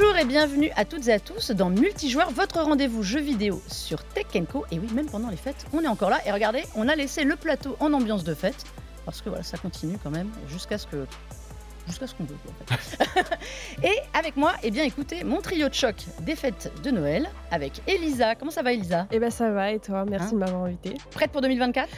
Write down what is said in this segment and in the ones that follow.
Bonjour et bienvenue à toutes et à tous dans Multijoueur, votre rendez-vous jeu vidéo sur Tech Co. Et oui, même pendant les fêtes, on est encore là. Et regardez, on a laissé le plateau en ambiance de fête. Parce que voilà, ça continue quand même jusqu'à ce que jusqu'à ce qu'on veut. En fait. et avec moi, eh bien, écoutez, mon trio de choc des fêtes de Noël avec Elisa. Comment ça va, Elisa? Eh ben ça va, et toi? Merci Hein de m'avoir invité. Prête pour 2024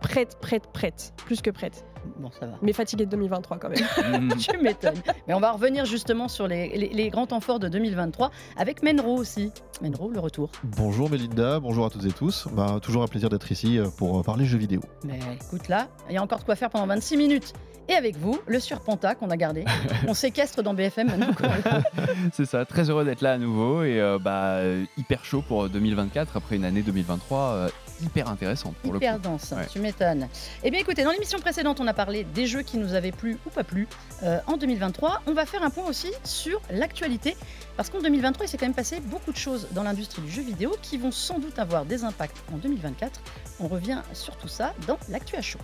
Prête, prête, prête. Plus que prête. Bon, ça va. Mais fatiguée de 2023 quand même. tu m'étonnes. Mais on va revenir justement sur les, les- les grands temps forts de 2023 avec Menro aussi. Menro, le retour. Bonjour Mélinda, bonjour à toutes et tous. Bah, toujours un plaisir d'être ici euh, pour euh, parler jeux vidéo. Mais écoute là, il y a encore de quoi faire pendant 26 minutes. Et avec vous, le surpenta qu'on a gardé. On séquestre dans BFM maintenant. C'est ça, très heureux d'être là à nouveau et euh, bah, hyper chaud pour 2024 après une année 2023 euh, hyper intéressante pour Hyper le coup. dense, Ouais. tu m'étonnes. Eh bien écoutez, dans l'émission précédente, on a parlé des jeux qui nous avaient plu ou pas plu euh, en 2023. On va faire un point aussi sur l'actualité, parce qu'en 2023, il s'est quand même passé beaucoup de choses dans l'industrie du jeu vidéo qui vont sans doute avoir des impacts en 2024. On revient sur tout ça dans l'actu à chaud.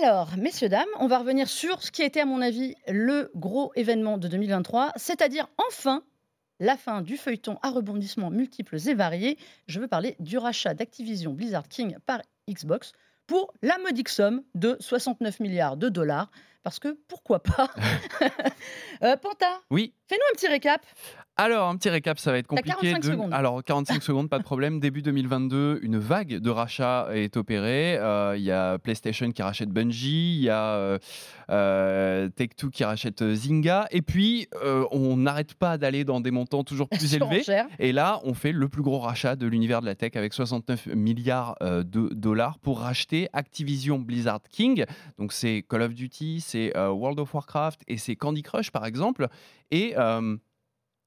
Alors, messieurs, dames, on va revenir sur ce qui a été, à mon avis, le gros événement de 2023, c'est-à-dire enfin la fin du feuilleton à rebondissements multiples et variés. Je veux parler du rachat d'Activision Blizzard King par Xbox pour la modique somme de 69 milliards de dollars. Parce que pourquoi pas Euh, Panta, Oui, fais-nous un petit récap. alors un petit récap, ça va être compliqué. 45 secondes. Alors 45 secondes, pas de problème. Début 2022, une vague de rachats est opérée. Euh, Il y a PlayStation qui rachète Bungie, il y a euh, euh, Take-Two qui rachète Zynga, et puis euh, on n'arrête pas d'aller dans des montants toujours plus élevés. Et là, on fait le plus gros rachat de l'univers de la tech avec 69 milliards de dollars pour racheter Activision Blizzard King. Donc c'est Call of Duty, c'est euh, World of Warcraft et c'est Candy Crush par exemple. Et euh,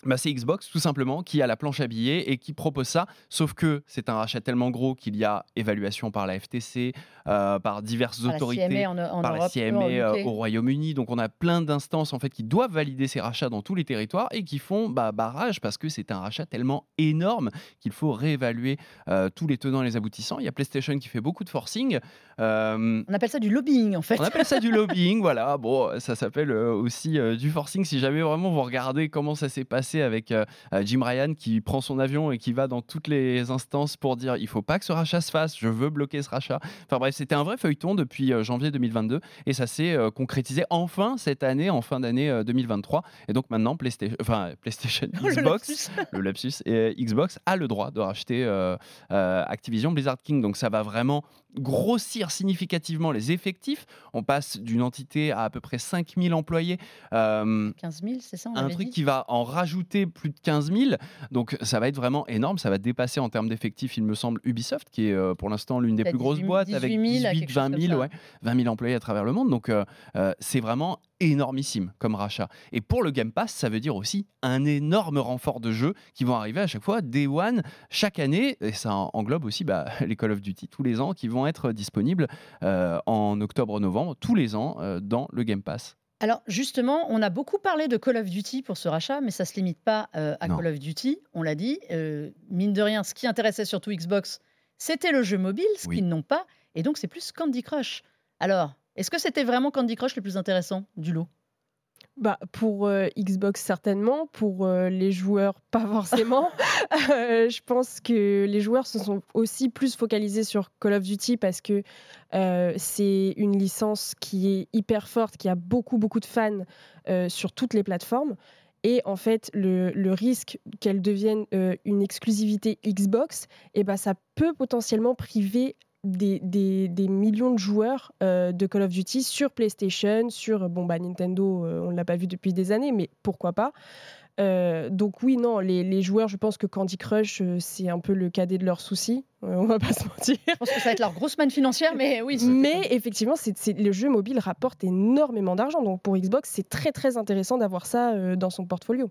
bah, c'est Xbox tout simplement qui a la planche à billets et qui propose ça, sauf que c'est un rachat tellement gros qu'il y a évaluation par la FTC, euh, par diverses Par la autorités CMA en, en par Europe, la CMA euh, au Royaume-Uni. Donc on a plein d'instances en fait qui doivent valider ces rachats dans tous les territoires et qui font bah, barrage parce que c'est un rachat tellement énorme qu'il faut réévaluer euh, tous les tenants et les aboutissants. Il y a PlayStation qui fait beaucoup de forcing. On appelle ça du lobbying en fait. on appelle ça du lobbying, voilà. Bon, ça s'appelle aussi du forcing. Si jamais vraiment vous regardez comment ça s'est passé avec euh, euh, Jim Ryan qui prend son avion et qui va dans toutes les instances pour dire il faut pas que ce rachat se fasse, je veux bloquer ce rachat. Enfin bref, c'était un vrai feuilleton depuis euh, janvier 2022 et ça s'est concrétisé enfin cette année, en fin d'année euh, 2023. Et donc maintenant, PlayStation, enfin PlayStation, Oh, le Xbox, lapsus. le lapsus, et Xbox a le droit de racheter Activision Blizzard King. Donc ça va vraiment grossir significativement les effectifs. On passe d'une entité à à peu près 5000 employés. Euh, 15 000, c'est ça on un truc dit qui va en rajouter plus de 15 000. Donc ça va être vraiment énorme. Ça va dépasser en termes d'effectifs, il me semble, Ubisoft, qui est euh, pour l'instant l'une des plus grosses 18 boîtes avec 18 000, 18, quelque chose 20 comme 000, ça. ouais, 20 000 employés à travers le monde. Donc euh, euh, c'est vraiment énormissime comme rachat. Et pour le Game Pass, ça veut dire aussi un énorme renfort de jeux qui vont arriver à chaque fois, Day One, chaque année. Et ça en- englobe aussi bah, les Call of Duty tous les ans qui vont être disponibles euh, en octobre-novembre, tous les ans, euh, dans le Game Pass. Alors justement, on a beaucoup parlé de Call of Duty pour ce rachat, mais ça ne se limite pas euh, à Non. Call of Duty. On l'a dit, mine de rien, ce qui intéressait surtout Xbox, c'était le jeu mobile, ce Oui. qu'ils n'ont pas, et donc c'est plus Candy Crush. Alors, est-ce que c'était vraiment Candy Crush le plus intéressant du lot? Bah, pour euh, Xbox, certainement. Pour euh, les joueurs, pas forcément. Euh, je pense que les joueurs se sont aussi plus focalisés sur Call of Duty parce que c'est une licence qui est hyper forte, qui a beaucoup, beaucoup de fans sur toutes les plateformes. Et en fait, le, risque qu'elle devienne une exclusivité Xbox, eh ben, ça peut potentiellement priver des, des- des millions de joueurs euh, de Call of Duty sur PlayStation, sur bon bah Nintendo, euh, on ne l'a pas vu depuis des années, mais pourquoi pas. Euh, donc oui, non, les, les joueurs, je pense que Candy Crush, c'est un peu le cadet de leurs soucis, on va pas se mentir. Je pense que ça va être leur grosse manne financière, mais oui. Mais effectivement, c'est, c'est- le jeu mobile rapporte énormément d'argent, donc pour Xbox, c'est très très intéressant d'avoir ça dans son portfolio.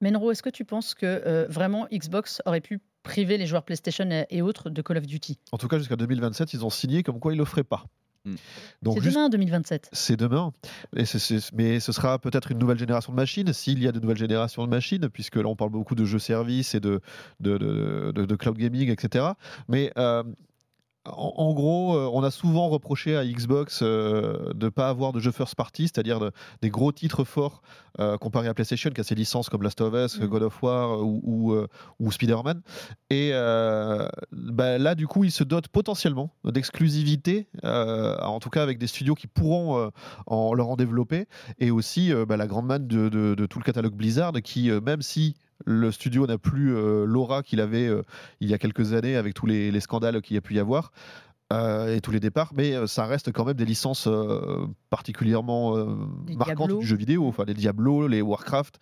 Menro, est-ce que tu penses que vraiment Xbox aurait pu priver les joueurs PlayStation et- autres de Call of Duty En tout cas, jusqu'à 2027, ils ont signé comme quoi ils ne le feraient pas. Mm. Donc, C'est juste- demain, 2027. c'est demain. Et c'est- c'est- mais ce sera peut-être une nouvelle génération de machines, s'il y a de nouvelles générations de machines, puisque là, on parle beaucoup de jeux services et de, de, de, de- de cloud gaming, etc. Mais euh, en, en gros, euh, on a souvent reproché à Xbox euh, de ne pas avoir de jeux first party, c'est-à-dire de- des gros titres forts euh, comparé à PlayStation qui a ses licences comme Last of Us, Mm. God of War ou, ou, euh, ou Spider-Man. Et bah, là, du coup, ils se dotent potentiellement d'exclusivité, en tout cas avec des studios qui pourront en, leur en développer, et aussi bah, la grande manne de, de- de tout le catalogue Blizzard qui, même si le studio n'a plus euh, l'aura qu'il avait euh, il y a quelques années avec tous les, les scandales qu'il y a pu y avoir euh, et tous les départs, mais euh, ça reste quand même des licences euh, particulièrement euh, marquantes Diablo. du jeu vidéo, enfin les Diablo, les Warcraft,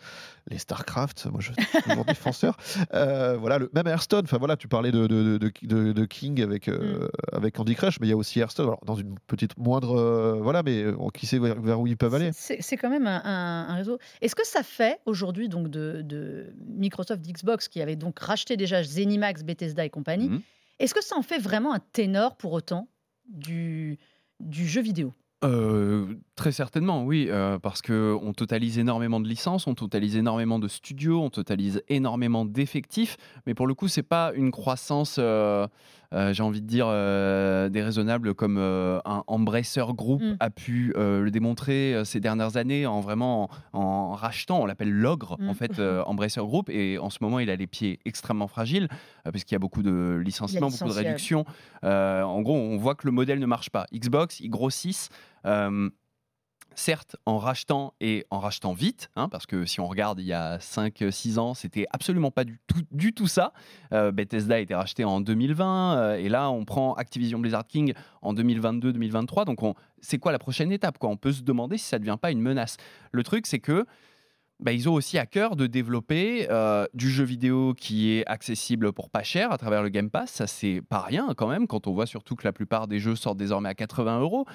les Starcraft, moi je suis toujours défenseur. Euh, voilà, le, même Hearthstone, enfin voilà, tu parlais de, de, de, de- de King avec, euh, avec Candy Crush, mais il y a aussi Hearthstone, alors, dans une petite moindre, euh, voilà, mais qui sait vers, vers où ils peuvent aller. C'est quand même un, un- un réseau. Est-ce que ça fait aujourd'hui donc de, de Microsoft Xbox qui avait donc racheté déjà Zenimax, Bethesda et compagnie, Mhm. Est-ce que ça en fait vraiment un ténor pour autant du, jeu vidéo? Euh, très certainement, oui, euh, parce que on totalise énormément de licences, on totalise énormément de studios, on totalise énormément d'effectifs, mais pour le coup, c'est pas une croissance, euh, euh, j'ai envie de dire, euh, déraisonnable comme euh, un Embracer Group Mm. a pu euh, le démontrer ces dernières années en vraiment en, en rachetant, on l'appelle l'ogre Mm. en fait, Embracer Group, et en ce moment, il a les pieds extrêmement fragiles parce qu'il y a beaucoup de licenciements, beaucoup de réductions. En gros, on voit que le modèle ne marche pas. Xbox, ils grossissent. Certes, en rachetant et en rachetant vite, hein, parce que si on regarde il y a 5-6 ans, c'était absolument pas du tout, ça. Euh, Bethesda a été racheté en 2020, euh, et là, on prend Activision Blizzard King en 2022-2023. Donc, on- c'est quoi la prochaine étape On peut se demander si ça ne devient pas une menace. Le truc, c'est que bah, ils ont aussi à cœur de développer euh, du jeu vidéo qui est accessible pour pas cher à travers le Game Pass. Ça, c'est pas rien quand même, quand on voit surtout que la plupart des jeux sortent désormais à 80 euros.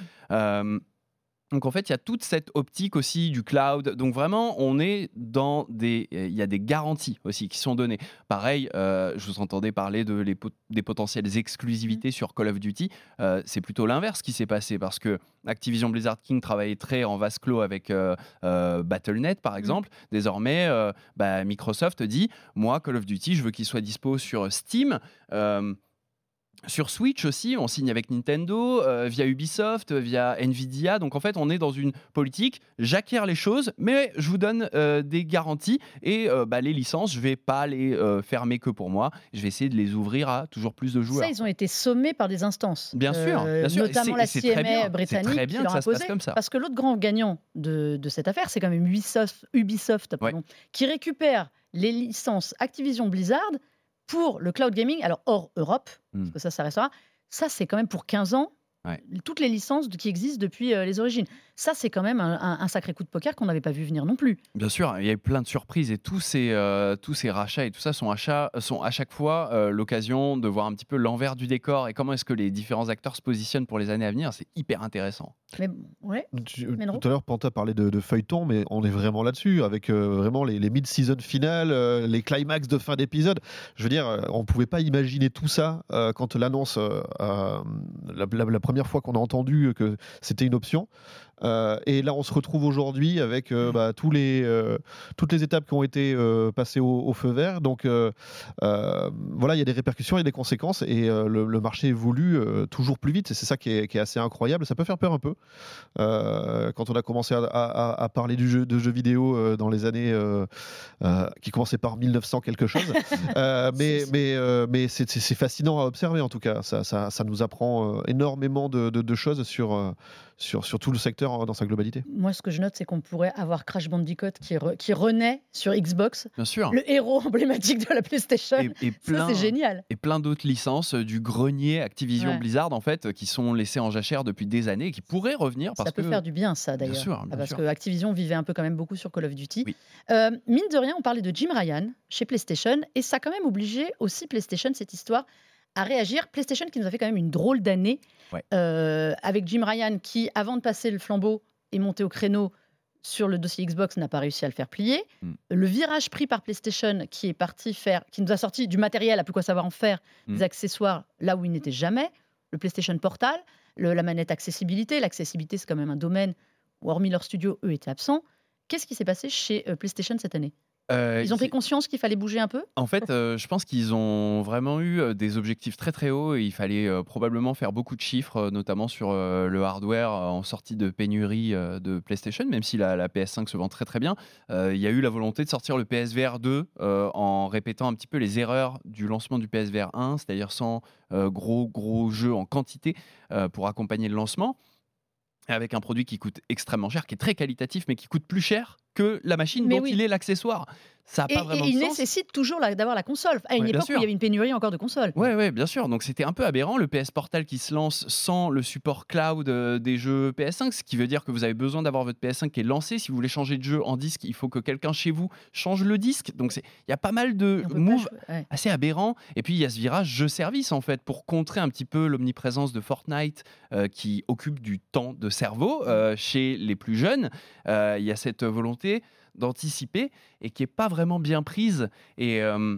Donc en fait, il y a toute cette optique aussi du cloud. Donc vraiment, on est dans des, il y a des garanties aussi qui sont données. Pareil, euh, je vous entendais parler de les pot- des potentielles exclusivités sur Call of Duty. Euh, c'est plutôt l'inverse qui s'est passé parce que Activision Blizzard King travaillait très en vase clos avec euh, euh, Battle.net par exemple. Désormais, bah, Microsoft dit moi Call of Duty, je veux qu'il soit dispo sur Steam. Euh, sur Switch aussi, on signe avec Nintendo, euh, via Ubisoft, via Nvidia. Donc en fait, on est dans une politique, j'acquiers les choses, mais je vous donne euh, des garanties. Et euh, bah, les licences, je vais pas les euh, fermer que pour moi. Je vais essayer de les ouvrir à toujours plus de joueurs. Ça, ils ont été sommés par des instances. Bien sûr, bien sûr. Notamment la bien. CMA britannique très bien qui leur ça a posé. comme ça. Parce que l'autre grand gagnant de, de cette affaire, c'est quand même Ubisoft, Ubisoft pardon, qui récupère les licences Activision Blizzard pour le cloud gaming, alors hors Europe, parce que ça, ça restera. Ça, c'est quand même pour 15 ans. Ouais. Toutes les licences qui existent depuis euh, les origines. Ça, c'est quand même un, un- un sacré coup de poker qu'on n'avait pas vu venir non plus. Bien sûr, il y a eu plein de surprises et tous ces, euh, tous ces rachats et tout ça sont, achats, sont à chaque fois euh, l'occasion de voir un petit peu l'envers du décor et comment est-ce que les différents acteurs se positionnent pour les années à venir. C'est hyper intéressant. Mais ouais. Tu- tout à l'heure, Panta parlait de, de feuilleton, mais on est vraiment là-dessus, avec euh, vraiment les, les mid-season finales, euh, les climax de fin d'épisode. Je veux dire, on ne pouvait pas imaginer tout ça euh, quand l'annonce, euh, euh, la, la- la première fois qu'on a entendu que c'était une option. Euh, et là, on se retrouve aujourd'hui avec euh, bah, tous les, euh, toutes les étapes qui ont été passées au, au feu vert. Donc voilà, il y a des répercussions, il y a des conséquences, et le, le marché évolue toujours plus vite. Et c'est ça qui est, qui est assez incroyable. Ça peut faire peur un peu. Quand on a commencé à, à- à parler du jeu, de jeux vidéo dans les années qui commençaient par 1900 quelque chose. Mais C'est- mais, mais c'est c'est- c'est fascinant à observer en tout cas. Ça, ça, ça nous apprend énormément de, de- de choses sur, sur, sur tout le secteur euh, dans sa globalité. Moi, ce que je note, c'est qu'on pourrait avoir Crash Bandicoot qui, re- qui renaît sur Xbox, Bien sûr. le héros emblématique de la PlayStation. Et, et Ça, plein, c'est génial. et plein d'autres licences euh, du grenier Activision Ouais. Blizzard en fait euh, qui sont laissées en jachère depuis des années et qui pourraient revenir parce Ça peut que faire du bien, ça, d'ailleurs. sûr, Ah, bien parce sûr. que Activision vivait un peu quand même beaucoup sur Call of Duty. Oui. Euh, mine de rien, on parlait de Jim Ryan chez PlayStation, et ça a quand même obligé aussi PlayStation, cette histoire, à réagir. PlayStation qui nous a fait quand même une drôle d'année, Ouais. euh, avec Jim Ryan qui, avant de passer le flambeau et monter au créneau sur le dossier Xbox, n'a pas réussi à le faire plier. Mm. Le virage pris par PlayStation qui est parti faire, qui nous a sorti du matériel à plus quoi savoir en faire, Mm. des accessoires là où il n'était jamais, le PlayStation Portal, le- la manette accessibilité. L'accessibilité, c'est quand même un domaine où, hormis leur studio, eux étaient absents. Qu'est-ce qui s'est passé chez euh, PlayStation cette année? Euh, Ils ont pris conscience qu'il fallait bouger un peu? En fait, euh, je pense qu'ils ont vraiment eu euh, des objectifs très très hauts et il fallait euh, probablement faire beaucoup de chiffres, notamment sur le hardware en sortie de pénurie de PlayStation, même si la, la PS5 se vend très très bien. Il y a eu la volonté de sortir le PSVR 2 euh, en répétant un petit peu les erreurs du lancement du PSVR 1, c'est-à-dire sans gros gros jeux en quantité pour accompagner le lancement. Avec un produit qui coûte extrêmement cher, qui est très qualitatif, mais qui coûte plus cher que la machine Mais dont oui. il est l'accessoire. Ça Et, pas et vraiment il de sens. nécessite toujours d'avoir la console. À une Ouais, époque où il y avait une pénurie encore de consoles. Ouais, ouais, bien sûr. Donc c'était un peu aberrant le PS Portal qui se lance sans le support cloud euh, des jeux PS5, ce qui veut dire que vous avez besoin d'avoir votre PS5 qui est lancé. Si vous voulez changer de jeu en disque, il faut que quelqu'un chez vous change le disque. Donc il y a pas mal de Et pas moves ouais. assez aberrants. Et puis il y a ce virage jeu-service en fait pour contrer un petit peu l'omniprésence de Fortnite euh, qui occupe du temps de cerveau euh, chez les plus jeunes. Euh, Il y a cette volonté d'anticiper et qui est pas vraiment bien prise et euh,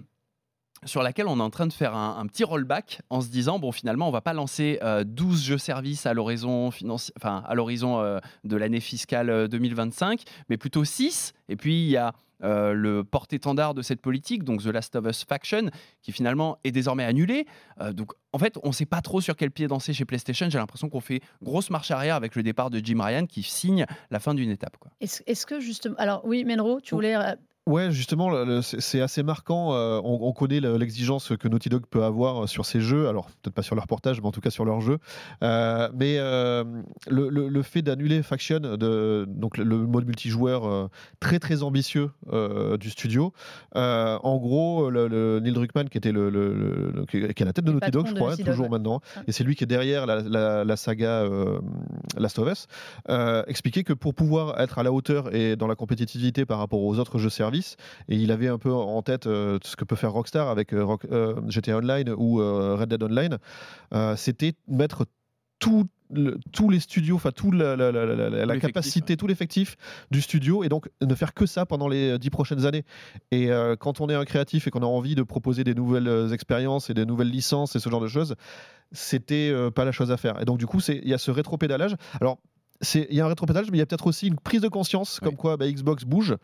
sur laquelle on est en train de faire un, petit rollback en se disant bon finalement on va pas lancer euh, 12 jeux services à l'horizon financi- enfin à l'horizon euh, de l'année fiscale euh, 2025 mais plutôt 6 et puis il y a euh, le porte-étendard de cette politique, donc The Last of Us Faction, qui finalement est désormais annulé. Euh, donc en fait, on ne sait pas trop sur quel pied danser chez PlayStation. J'ai l'impression qu'on fait grosse marche arrière avec le départ de Jim Ryan qui signe la fin d'une étape. Est-ce que justement. Alors oui, Menro, tu voulais. Euh, Ouais, justement, c'est assez marquant. euh, on, on connaît le- l'exigence que Naughty Dog peut avoir sur ses jeux. Alors, peut-être pas sur leur portage, mais en tout cas sur leurs jeux. Euh, mais euh, le, le- le fait d'annuler Faction, de, donc le, mode multijoueur euh, très très ambitieux euh, du studio, euh, en gros, le, Neil Druckmann, qui était le, qui est à la tête de Naughty Dog, je crois, hein, toujours maintenant, et c'est lui qui est derrière la, la- la saga euh, Last of Us, euh, expliquait que pour pouvoir être à la hauteur et dans la compétitivité par rapport aux autres jeux services, et il avait un peu en tête euh, ce que peut faire Rockstar avec euh, Rock- euh, GTA Online ou Red Dead Online, c'était mettre tout le- tous les studios, enfin toute la, capacité, tout l'effectif du studio, et donc ne faire que ça pendant les dix prochaines années. Et euh, quand on est un créatif et qu'on a envie de proposer des nouvelles expériences et des nouvelles licences et ce genre de choses, c'était euh, pas la chose à faire. Et donc du coup, il y a ce rétropédalage. Alors il y a un rétropédalage, mais il y a peut-être aussi une prise de conscience, comme Oui. quoi bah, Xbox bouge,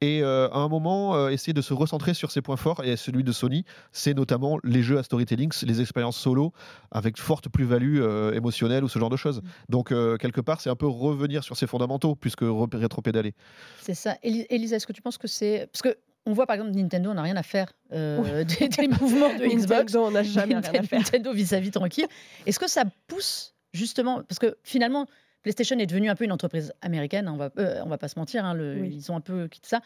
et euh, à un moment, euh, essayer de se recentrer sur ses points forts, et celui de Sony, c'est notamment les jeux à storytelling, les expériences solo, avec forte plus-value euh, émotionnelle ou ce genre de choses. Donc, euh, quelque part, c'est un peu revenir sur ses fondamentaux, plus que re- rétropédaler. C'est ça. Elisa, est-ce que tu penses que c'est. Parce que. On voit par exemple Nintendo, on n'a rien à faire euh, des, des mouvements de Xbox. Nintendo, on n'a jamais rien à Nintendo, faire. Nintendo vie tranquille. Est-ce que ça pousse justement parce que finalement PlayStation est devenue un peu une entreprise américaine. hein, On va, euh, on va pas se mentir, hein, le- Oui. ils ont un peu quitté ça.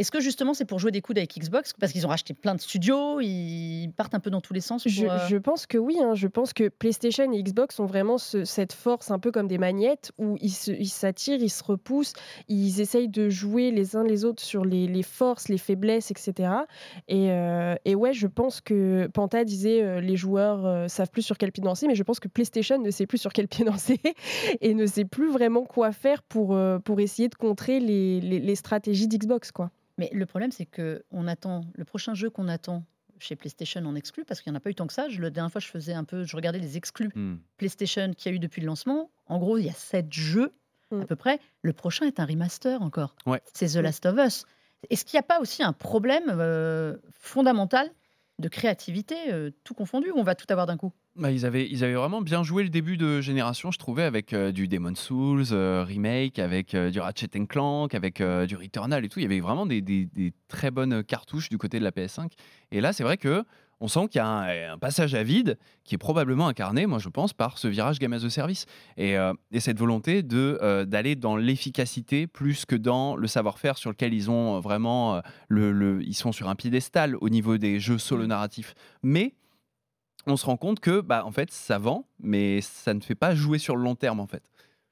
Est-ce que justement c'est pour jouer des coudes avec Xbox? Parce qu'ils ont racheté plein de studios, ils partent un peu dans tous les sens. Je, euh, je pense que oui, hein. je pense que PlayStation et Xbox ont vraiment ce- cette force un peu comme des magnettes où ils s'attirent, ils se repoussent, ils essayent de jouer les uns les autres sur les, les forces, les faiblesses, etc. Et, euh, et ouais, je pense que Panta disait euh, les joueurs euh, savent plus sur quel pied danser, mais je pense que PlayStation ne sait plus sur quel pied danser et ne sait plus vraiment quoi faire pour, pour essayer de contrer les, les- les stratégies d'Xbox. quoi. Mais le problème, c'est que on attend le prochain jeu qu'on attend chez PlayStation en exclu, parce qu'il n'y en a pas eu tant que ça. Je, la dernière fois, je faisais un peu, je regardais les exclus Hmm. PlayStation qu'il y a eu depuis le lancement. En gros, il y a sept jeux Mm. à peu près. Le prochain est un remaster encore. Ouais. C'est The Mm. Last of Us. Est-ce qu'il n'y a pas aussi un problème euh, fondamental de créativité, euh, tout confondu, on va tout avoir d'un coup? Bah, ils, avaient, ils avaient vraiment bien joué le début de génération, je trouvais, avec euh, du Demon Souls euh, remake, avec du Ratchet Clank, avec du Returnal et tout. Il y avait vraiment des- des très bonnes cartouches du côté de la PS5. Et là, c'est vrai que on sent qu'il y a un, un passage à vide qui est probablement incarné, moi je pense, par ce virage Game as a Service. Et, euh, et cette volonté de, euh, d'aller dans l'efficacité plus que dans le savoir-faire sur lequel ils ont euh, vraiment... euh, le, le- ils sont sur un piédestal au niveau des jeux solo Mm. narratifs. Mais on se rend compte que bah en fait ça vend mais ça ne fait pas jouer sur le long terme en fait.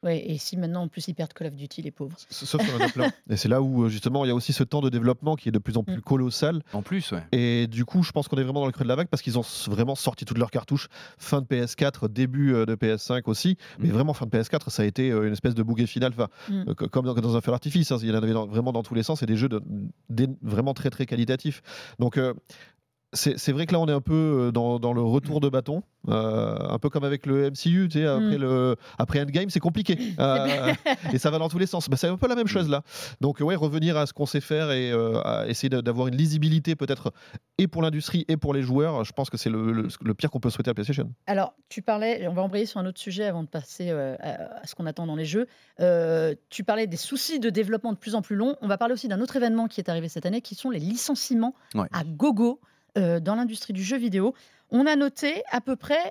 Ouais, et si maintenant en plus ils perdent Call of Duty, les pauvres. Sauf qu'il y en a plein. Et c'est là où, euh, justement, il y a aussi ce temps de développement qui est de plus en plus Mm. colossal. En plus ouais. Et du coup, je pense qu'on est vraiment dans le creux de la vague parce qu'ils ont vraiment sorti toutes leurs cartouches fin de PS4, début euh, de PS5 aussi. Mais Mhm. vraiment, fin de PS4, ça a été euh, une espèce de bouquet final, enfin, Mm. co- comme dans, dans un feu d'artifice. hein. Il y en avait dans- vraiment dans tous les sens et des jeux de- des- vraiment très très qualitatifs. Donc, euh, c'est vrai que là, on est un peu dans, dans le retour de bâton, euh, un peu comme avec le MCU, tu sais, après, Mm. le, après Endgame, c'est compliqué. Euh, et ça va dans tous les sens. Bah, c'est un peu la même chose là. Donc, ouais, revenir à ce qu'on sait faire et euh, à essayer d'avoir une lisibilité peut-être et pour l'industrie et pour les joueurs, je pense que c'est le, le- le pire qu'on peut souhaiter à PlayStation. Alors, tu parlais, on va embrayer sur un autre sujet avant de passer euh, à, à ce qu'on attend dans les jeux. Euh, tu parlais des soucis de développement de plus en plus longs. On va parler aussi d'un autre événement qui est arrivé cette année, qui sont les licenciements Ouais. à gogo euh, dans l'industrie du jeu vidéo. On a noté à peu près,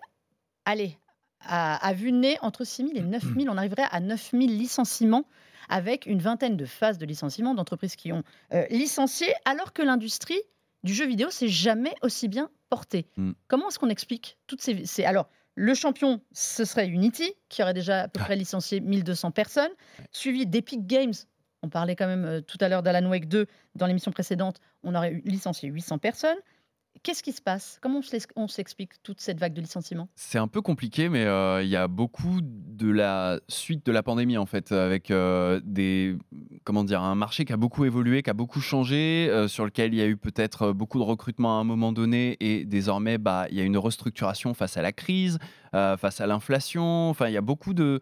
allez, à, à vue de nez, entre 6 000 et 9 000. On arriverait à 9 000 licenciements avec une vingtaine de phases de licenciement d'entreprises qui ont euh, licencié, alors que l'industrie du jeu vidéo s'est jamais aussi bien portée. Mm. Comment est-ce qu'on explique toutes ces, ces- Alors, le champion, ce serait Unity, qui aurait déjà Ah. à peu près licencié 1200 personnes, suivi d'Epic Games. On parlait quand même euh, tout à l'heure d'Alan Wake 2 dans l'émission précédente, on aurait licencié 800 personnes. Qu'est-ce qui se passe? Comment on s'explique toute cette vague de licenciements? C'est un peu compliqué, mais euh, il y a beaucoup de la suite de la pandémie en fait, avec euh, des comment dire un marché qui a beaucoup évolué, qui a beaucoup changé, euh, sur lequel il y a eu peut-être beaucoup de recrutement à un moment donné, et désormais bah il y a une restructuration face à la crise, face à l'inflation. Enfin, il y a beaucoup de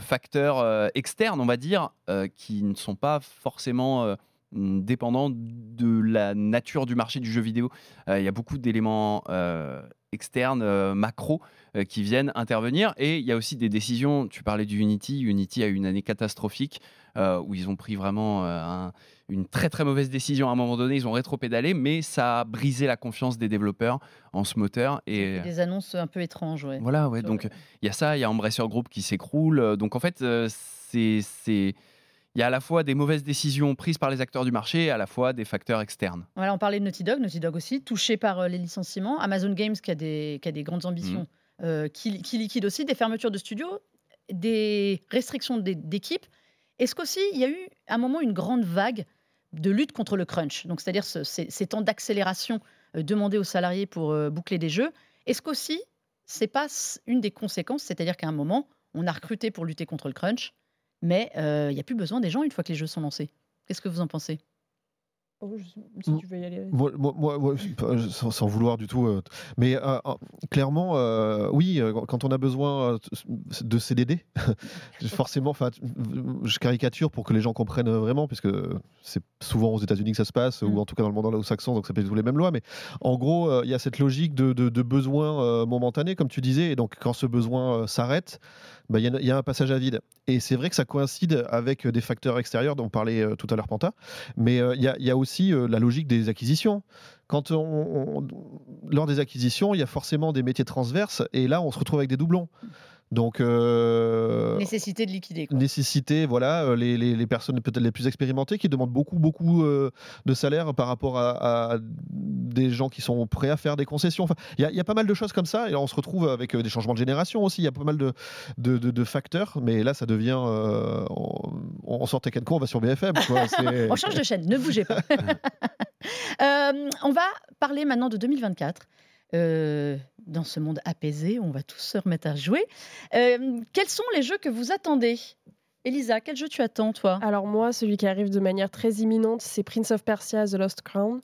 facteurs externes, on va dire, qui ne sont pas forcément euh, dépendants de la nature du marché du jeu vidéo. Euh, Il y a beaucoup d'éléments euh, externes, euh, macro, euh, qui viennent intervenir. Et il y a aussi des décisions. Tu parlais du Unity. Unity a eu une année catastrophique où ils ont pris vraiment un- une très très mauvaise décision à un moment donné. Ils ont rétro-pédalé, mais ça a brisé la confiance des développeurs en ce moteur. Et Des annonces un peu étranges, ouais. voilà, ouais. Sur- Donc il y a ça. Il y a Embracer Group qui s'écroule. Donc en fait, c'est il y a à la fois des mauvaises décisions prises par les acteurs du marché et à la fois des facteurs externes. Voilà, on parlait de Naughty Dog, Naughty Dog aussi, touché par euh, les licenciements. Amazon Games qui a des, qui a des grandes ambitions, euh, qui, qui liquide aussi des fermetures de studios, des restrictions d'é- d'équipes. Est-ce qu'aussi, il y a eu à un moment une grande vague de lutte contre le crunch, donc c'est-à-dire ce- ces, ces temps d'accélération euh, demandés aux salariés pour euh, boucler des jeux. Est-ce qu'aussi, c'est pas une des conséquences, c'est-à-dire qu'à un moment, on a recruté pour lutter contre le crunch, mais euh, il n'y a plus besoin des gens une fois que les jeux sont lancés. Qu'est-ce que vous en pensez? Oh, je- si tu veux y aller. Moi, moi- moi- moi, pas- sans, sans vouloir du tout. euh, mais euh, clairement, euh, oui, quand on a besoin de CDD, forcément, enfin, je caricature pour que les gens comprennent vraiment, puisque c'est souvent aux États-Unis que ça se passe, Mm. ou en tout cas dans le monde anglo-saxon, donc ça peut être tous les mêmes lois. Mais en gros, euh, il y a cette logique de, de, de besoin euh, momentané, comme tu disais, et donc quand ce besoin euh, s'arrête, bah, il y, a- un passage à vide. Et c'est vrai que ça coïncide avec des facteurs extérieurs dont parlait euh, tout à l'heure Panta, mais euh, il y, a- aussi euh, la logique des acquisitions. Lors des acquisitions, il y a forcément des métiers transverses, et là, on se retrouve avec des doublons. Donc, euh, Nécessité de liquider. quoi. nécessité, voilà, euh, les, les- les personnes peut-être les plus expérimentées qui demandent beaucoup, beaucoup euh, de salaire par rapport à, à des gens qui sont prêts à faire des concessions. Enfin, il y, y a pas mal de choses comme ça, et là, on se retrouve avec des changements de génération aussi. Il y a pas mal de, de, de- de facteurs, mais là, ça devient. euh, on, on sort Tekken on va sur BFM. quoi. On change de chaîne, ne bougez pas. On va parler maintenant de 2024. Euh, dans ce monde apaisé, on va tous se remettre à jouer. Euh, quels sont les jeux que vous attendez? Elisa, quel jeu tu attends, toi? Alors moi, celui qui arrive de manière très imminente, c'est Prince of Persia The Lost Crown.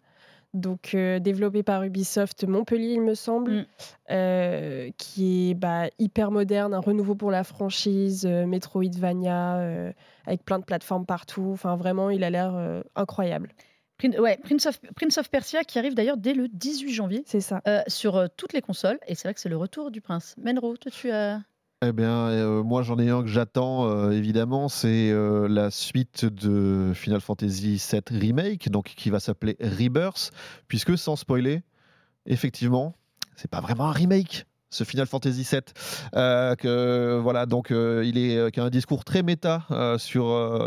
Donc euh, développé par Ubisoft Montpellier, il me semble, Mm. qui est bah, hyper moderne, un renouveau pour la franchise, Metroidvania, avec plein de plateformes partout. Enfin vraiment, il a l'air incroyable. Prin- ouais, Prince, of, Prince of Persia, qui arrive d'ailleurs dès le 18 janvier C'est ça. euh, sur euh, toutes les consoles. Et c'est vrai que c'est le retour du prince. Menro, toi, tu as. Eh bien, euh, moi j'en ai un que j'attends euh, évidemment, c'est euh, la suite de Final Fantasy VII Remake, donc qui va s'appeler Rebirth, puisque sans spoiler, effectivement, c'est pas vraiment un remake. Ce Final Fantasy VII, euh, que voilà, donc euh, il est euh, qui a un discours très méta sur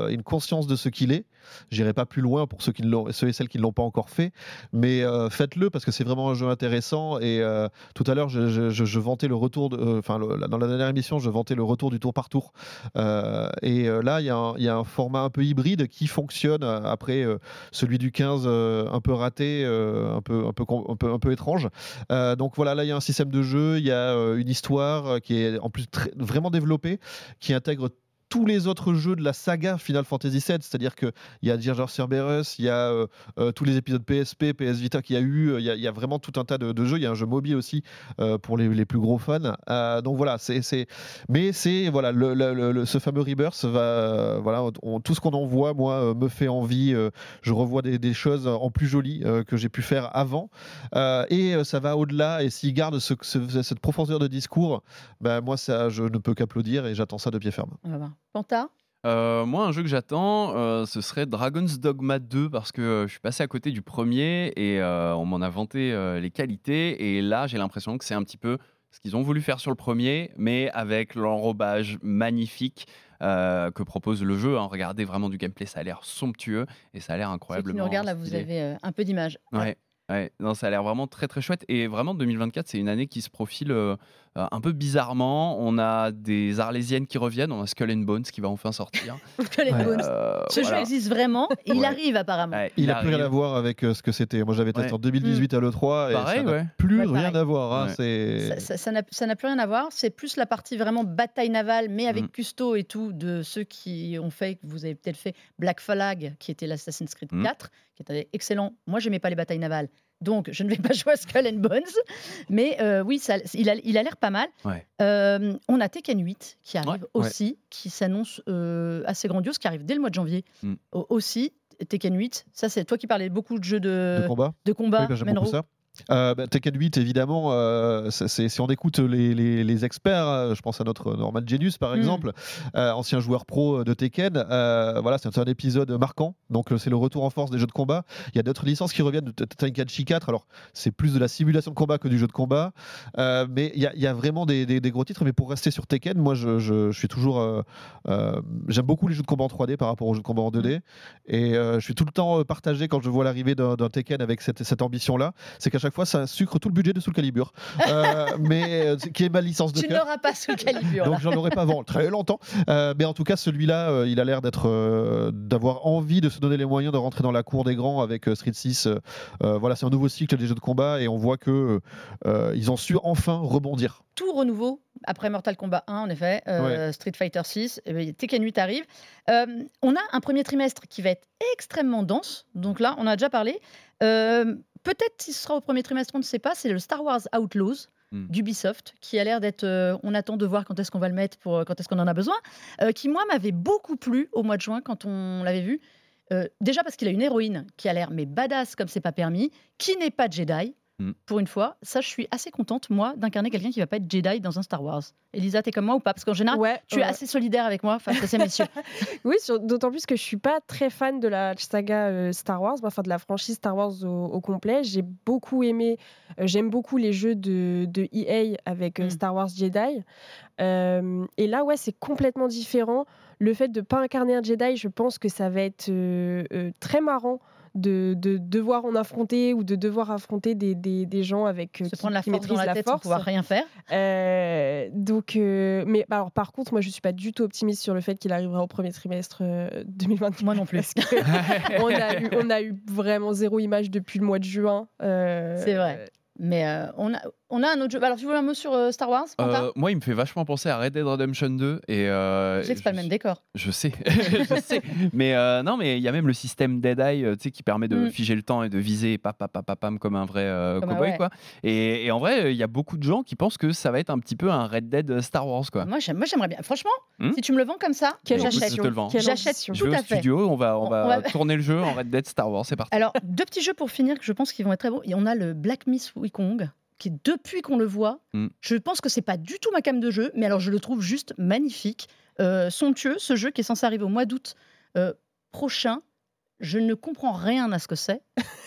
une conscience de ce qu'il est. J'irai pas plus loin pour ceux qui l'ont, ceux et celles qui ne l'ont pas encore fait, mais faites-le parce que c'est vraiment un jeu intéressant. Et tout à l'heure, je, vantais le retour, enfin dans la dernière émission, je vantais le retour du tour par tour. Et là, il y, a y a un format un peu hybride qui fonctionne après celui du 15 euh, un peu raté, un, peu, un, peu, un, peu, étrange. Donc voilà, là, il y a un système de jeu, il y a euh, une histoire euh, qui est en plus vraiment développée, qui intègre tous les autres jeux de la saga Final Fantasy VII, c'est-à-dire qu'il y a Jar Cerberus, il y a euh, euh, tous les épisodes PSP, PS Vita qu'il y a eu, il y a, il y a vraiment tout un tas de, jeux. Il y a un jeu mobile aussi euh, pour les, plus gros fans. Euh, donc voilà, c'est, mais c'est voilà, ce fameux Rebirth va, euh, voilà, tout ce qu'on en voit, moi, euh, me fait envie. euh, je revois des, choses en plus jolies euh, que j'ai pu faire avant, Euh, et euh, ça va au-delà. Et s'il garde ce- ce- cette profondeur de discours, ben moi, ça, je ne peux qu'applaudir et j'attends ça de pied ferme. Panta? Euh, moi, un jeu que j'attends, euh, ce serait Dragon's Dogma 2 parce que euh, je suis passé à côté du premier et on m'en a vanté les qualités. Et là, j'ai l'impression que c'est un petit peu ce qu'ils ont voulu faire sur le premier, mais avec l'enrobage magnifique que propose le jeu. hein. Regardez vraiment du gameplay, ça a l'air somptueux et ça a l'air qui incroyablement. nous regardent, là, vous avez un peu d'image. Ouais. Ouais, non, ça a l'air vraiment très très chouette. Et vraiment, 2024, c'est une année qui se profile euh, un peu bizarrement. On a des Arlésiennes qui reviennent, on a Skull and Bones qui va enfin sortir. Les Ouais. Bones. Euh, Ce jeu existe vraiment. Il Ouais. arrive apparemment. Ouais, Il n'a plus rien à voir avec euh, ce que c'était. Moi, j'avais testé Ouais. en 2018 à l'E3 et Pareil, ça n'a ouais. plus Ouais, rien à voir. hein. Ça- n'a plus rien à voir. C'est plus la partie vraiment bataille navale, mais avec Mm. Custo et tout, de ceux qui ont fait, que vous avez peut-être fait Black Flag, qui était l'Assassin's Creed Mm. 4, qui était excellent. Moi, j'aimais pas les batailles navales. Donc, je ne vais pas jouer à Skull and Bones. Mais euh, oui, ça, il a il a l'air pas mal. Ouais. Euh, on a Tekken 8 qui arrive Ouais. aussi, qui s'annonce euh, assez grandiose, qui arrive dès le mois de janvier Mm. Au- aussi. Tekken 8, ça c'est toi qui parlais beaucoup de jeux de, de combat. de combat, Oui, Euh, bah, Tekken 8, évidemment, euh, c'est- si on écoute les, les- les experts, euh, je pense à notre Norman Genius par Mm. exemple, euh, ancien joueur pro de Tekken, voilà, c'est un épisode marquant. Donc, c'est le retour en force des jeux de combat. Il y a d'autres licences qui reviennent, de Tenkaichi 4. Alors, c'est plus de la simulation de combat que du jeu de combat. Mais il y, a- il y a vraiment des, des- des gros titres. Mais pour rester sur Tekken, moi, je, je- je suis toujours. J'aime beaucoup les jeux de combat en 3D par rapport aux jeux de combat en 2D. Et je suis tout le temps partagé quand je vois l'arrivée d'un Tekken avec cette, cette ambition-là. C'est qu'à chaque fois, ça sucre tout le budget de Soul Calibur. Euh, mais euh, qui est ma licence de Tu cœur. n'auras pas ce calibre. Donc j'en aurais pas avant très longtemps. Euh, mais en tout cas, celui-là, euh, il a l'air d'être, euh, d'avoir envie de se donner les moyens de rentrer dans la cour des grands avec euh, Street 6. Euh, euh, voilà, c'est un nouveau cycle des jeux de combat et on voit que euh, ils ont su enfin rebondir. tout renouveau après Mortal Kombat 1, en effet, euh, Street Fighter 6, Tekken 8 arrive. Euh, on a un premier trimestre qui va être extrêmement dense. Donc là, on a déjà parlé. Peut-être ce sera au premier trimestre, on ne sait pas. C'est le Star Wars Outlaws Hmm. d'Ubisoft qui a l'air d'être. euh, on attend de voir quand est-ce qu'on va le mettre, pour euh, quand est-ce qu'on en a besoin. euh, qui, moi, m'avait beaucoup plu au mois de juin quand on l'avait vu. Euh, déjà parce qu'il a une héroïne qui a l'air mais badass comme c'est pas permis, qui n'est pas Jedi. Mm. Pour une fois, ça, je suis assez contente, moi, d'incarner quelqu'un qui va pas être Jedi dans un Star Wars. Elisa, t'es comme moi ou pas? Parce qu'en général, Ouais, tu es ouais. assez solidaire avec moi face à ces messieurs. Oui, d'autant plus que je suis pas très fan de la saga euh, Star Wars, enfin de la franchise Star Wars au, au complet. J'ai beaucoup aimé, euh, j'aime beaucoup les jeux de, de EA avec euh, Mm. Star Wars Jedi. Euh, et là, ouais, c'est complètement différent. Le fait de pas incarner un Jedi, je pense que ça va être euh, euh, très marrant. De, de devoir en affronter ou de devoir affronter des, des, des gens avec euh, Se qui, prendre la qui force dans la la tête sans force. pouvoir rien faire. Euh, donc, euh, mais alors par contre, moi je suis pas du tout optimiste sur le fait qu'il arrivera au premier trimestre euh, 2023. Moi non plus. Parce que on, a eu, on a eu vraiment zéro image depuis le mois de juin. euh, C'est vrai. Mais euh, on, a, on a un autre jeu. Alors, tu veux un mot sur euh, Star Wars Euh, moi, il me fait vachement penser à Red Dead Redemption 2. Et, euh, Je sais que c'est pas le même décor. Je sais, je sais. Mais euh, non, mais il y a même le système Dead Eye, tu sais, qui permet de Mm. figer le temps et de viser pam, pam, pam, pam, pam, comme un vrai euh, Comme cowboy, ouais. quoi. Et, et en vrai, il y a beaucoup de gens qui pensent que ça va être un petit peu un Red Dead Star Wars, quoi. Moi, j'aime- moi, j'aimerais bien. Franchement, Hmm si tu me le vends comme ça, j'achète. je te le vends. J'achète tout vais au à fait. studio, on va, on On- va, on va- tourner le jeu en Red Dead Star Wars, c'est parti. Alors, deux petits jeux pour finir que je pense qu'ils vont être très beaux. Et on a le Black Myth Wukong, qui depuis qu'on le voit, Mm. je pense que c'est pas du tout ma cam de jeu, mais alors je le trouve juste magnifique, euh, somptueux. Ce jeu qui est censé arriver au mois d'août euh, prochain. Je ne comprends rien à ce que c'est.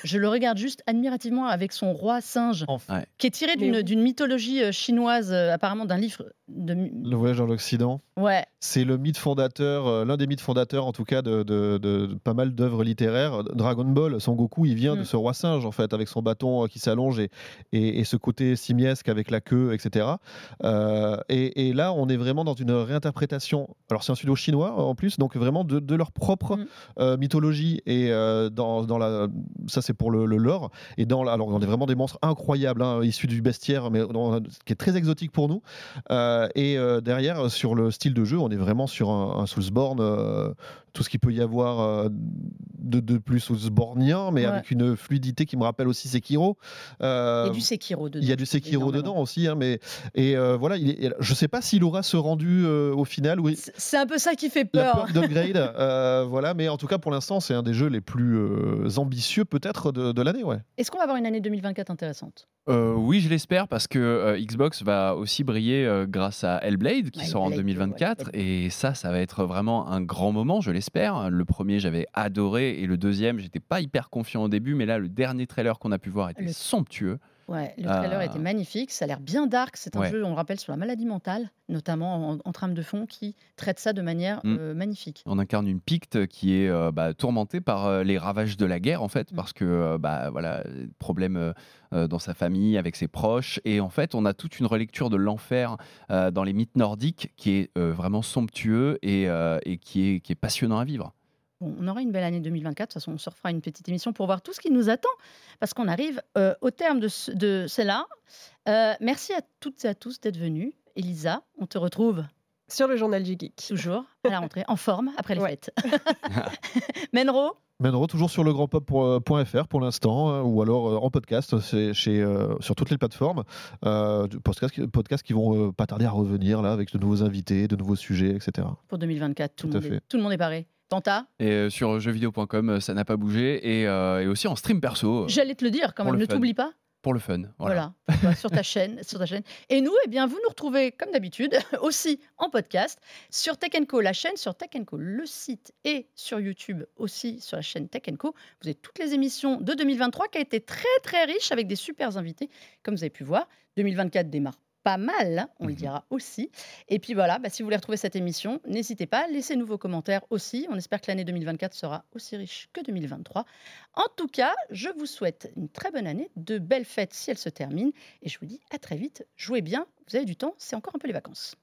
Je le regarde juste admirativement avec son roi singe, Enfin, Ouais. qui est tiré d'une mythologie euh, chinoise, euh, apparemment d'un livre de. le voyage dans l'Occident. Ouais, C'est le mythe fondateur, euh, l'un des mythes fondateurs en tout cas de, de- de- de pas mal d'œuvres littéraires. Dragon Ball, Son Goku, il vient de Mm. ce roi singe en fait, avec son bâton euh, qui s'allonge et, et, et ce côté simiesque avec la queue, etc. Euh, et, et là, on est vraiment dans une réinterprétation. Alors c'est un studio chinois en plus, donc vraiment de, de leur propre Mm. euh, mythologie et euh, dans, dans la ça c'est pour le, le lore. Et dans, alors on est vraiment des monstres incroyables, hein, issus du bestiaire, mais dans- qui est très exotique pour nous. Euh, et euh, derrière, sur le style de jeu, on est vraiment sur un, un Soulsborne, euh, tout ce qu'il peut y avoir de, de plus Soulsbornien, mais Ouais. avec une fluidité qui me rappelle aussi Sekiro. Il y a du Sekiro dedans. il y a du Sekiro énormément. dedans aussi, hein, mais et voilà, il est- je sais pas s'il aura ce rendu au final. Oui, C'est- un peu ça qui fait la peur. peur d'upgrade, voilà, mais en tout cas pour l'instant, c'est un des jeux les plus ambitieux peut-être de, de l'année, ouais. Est-ce qu'on va avoir une année 2024 intéressante? Euh, oui, je l'espère parce que euh, Xbox va aussi briller euh, grâce à Hellblade qui Ouais, sort en Hellblade, 2024 ouais, et ça, ça va être vraiment un grand moment, je l'espère. Le premier, j'avais adoré et le deuxième, j'étais pas hyper confiant au début, mais là, le dernier trailer qu'on a pu voir était Le- somptueux. Ouais, le trailer Ah. était magnifique, ça a l'air bien dark. C'est un Ouais. jeu, on le rappelle, sur la maladie mentale, notamment en, en trame de fond, qui traite ça de manière Mm. euh, magnifique. On incarne une Picte qui est euh, bah, tourmentée par euh, les ravages de la guerre en fait, Mm. parce que bah voilà, problème dans sa famille, avec ses proches, et en fait on a toute une relecture de l'enfer dans les mythes nordiques qui est vraiment somptueux et, et qui est qui est passionnant à vivre. On aura une belle année 2024. De toute façon, on se refera une petite émission pour voir tout ce qui nous attend, parce qu'on arrive euh, au terme de, ce- de celle-là. Euh, merci à toutes et à tous d'être venus. Elisa, on te retrouve Sur le journal du geek. toujours à la rentrée, en forme, après les Ouais. fêtes. Menro, Menro toujours sur legrandpop.fr pour l'instant, euh, ou alors en podcast c'est chez, euh, sur toutes les plateformes. Euh, podcasts qui vont euh, pas tarder à revenir là avec de nouveaux invités, de nouveaux sujets, etc. pour 2024, tout, Tout le monde est, fait. tout le monde est paré. Et euh, sur jeuxvideo.com, euh, ça n'a pas bougé, et, euh, et aussi en stream perso j'allais te le dire quand même, ne t'oublie pas. pour le fun. Voilà. Voilà, Voilà, sur ta chaîne, sur ta chaîne. Et nous, eh bien, vous nous retrouvez comme d'habitude aussi en podcast sur Tech Co, la chaîne sur Tech Co, le site et sur YouTube aussi sur la chaîne Tech Co. Vous avez toutes les émissions de 2023 qui a été très très riche avec des super invités, comme vous avez pu voir. 2024 démarre pas mal, hein, on le Mhm. dira aussi. Et puis voilà, bah, si vous voulez retrouver cette émission, n'hésitez pas, laissez-nous vos commentaires aussi. On espère que l'année 2024 sera aussi riche que 2023. En tout cas, je vous souhaite une très bonne année, de belles fêtes si elles se terminent. Et je vous dis à très vite. Jouez bien, vous avez du temps, c'est encore un peu les vacances.